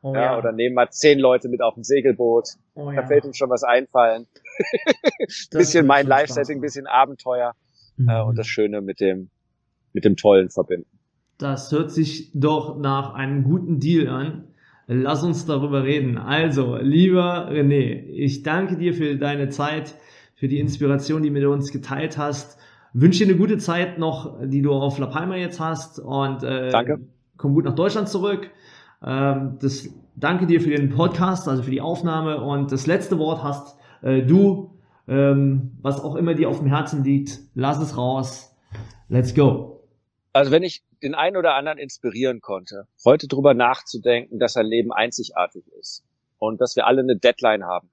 Oh, ja, ja, Oder nehmen mal zehn Leute mit auf ein Segelboot. Oh, da ja. fällt uns schon was einfallen. bisschen mein Live-Setting, bisschen Abenteuer mhm. äh, und das Schöne mit dem, mit dem Tollen verbinden. Das hört sich doch nach einem guten Deal an. Lass uns darüber reden. Also, lieber René, ich danke dir für deine Zeit, für die Inspiration, die du mit uns geteilt hast. Wünsche dir eine gute Zeit noch, die du auf La Palma jetzt hast und äh, danke. komm gut nach Deutschland zurück. Ähm, das danke dir für den Podcast, also für die Aufnahme und das letzte Wort hast äh, du. Ähm, was auch immer dir auf dem Herzen liegt, lass es raus. Let's go. Also wenn ich den einen oder anderen inspirieren konnte, heute drüber nachzudenken, dass ein Leben einzigartig ist und dass wir alle eine Deadline haben.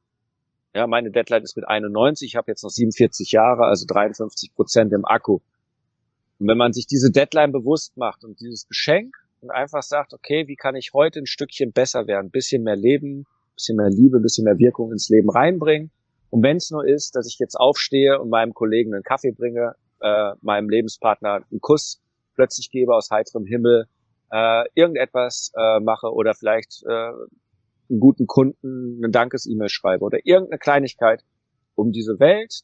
Ja, meine Deadline ist mit 91, ich habe jetzt noch 47 Jahre, also 53 Prozent im Akku. Und wenn man sich diese Deadline bewusst macht und dieses Geschenk und einfach sagt, okay, wie kann ich heute ein Stückchen besser werden, ein bisschen mehr Leben, ein bisschen mehr Liebe, ein bisschen mehr Wirkung ins Leben reinbringen. Und wenn es nur ist, dass ich jetzt aufstehe und meinem Kollegen einen Kaffee bringe, äh, meinem Lebenspartner einen Kuss plötzlich gebe aus heiterem Himmel, äh, irgendetwas äh, mache oder vielleicht äh, einen guten Kunden eine Dankes-E-Mail schreibe oder irgendeine Kleinigkeit, um diese Welt,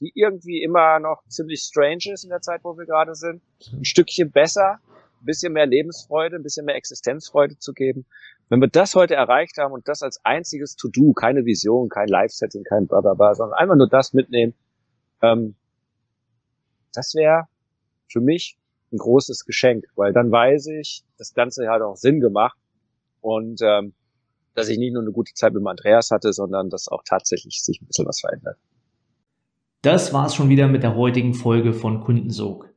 die irgendwie immer noch ziemlich strange ist in der Zeit, wo wir gerade sind, ein Stückchen besser ein bisschen mehr Lebensfreude, ein bisschen mehr Existenzfreude zu geben. Wenn wir das heute erreicht haben und das als einziges To-Do, keine Vision, kein Live-Setting, kein Blablabla, sondern einfach nur das mitnehmen, ähm, das wäre für mich ein großes Geschenk, weil dann weiß ich, das Ganze hat auch Sinn gemacht und ähm, dass ich nicht nur eine gute Zeit mit dem Andreas hatte, sondern dass auch tatsächlich sich ein bisschen was verändert. Das war's schon wieder mit der heutigen Folge von Kundensog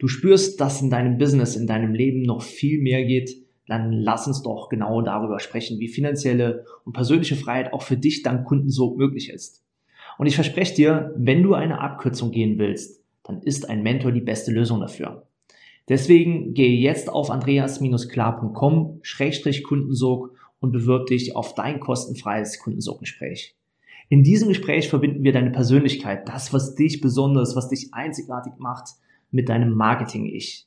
du spürst, dass in deinem Business, in deinem Leben noch viel mehr geht, dann lass uns doch genau darüber sprechen, wie finanzielle und persönliche Freiheit auch für dich dank Kundensog möglich ist. Und ich verspreche dir, wenn du eine Abkürzung gehen willst, dann ist ein Mentor die beste Lösung dafür. Deswegen gehe jetzt auf andreas-klar.com-kundensog und bewirb dich auf dein kostenfreies Kundensoggespräch. In diesem Gespräch verbinden wir deine Persönlichkeit, das, was dich besonders, was dich einzigartig macht, mit deinem Marketing-Ich,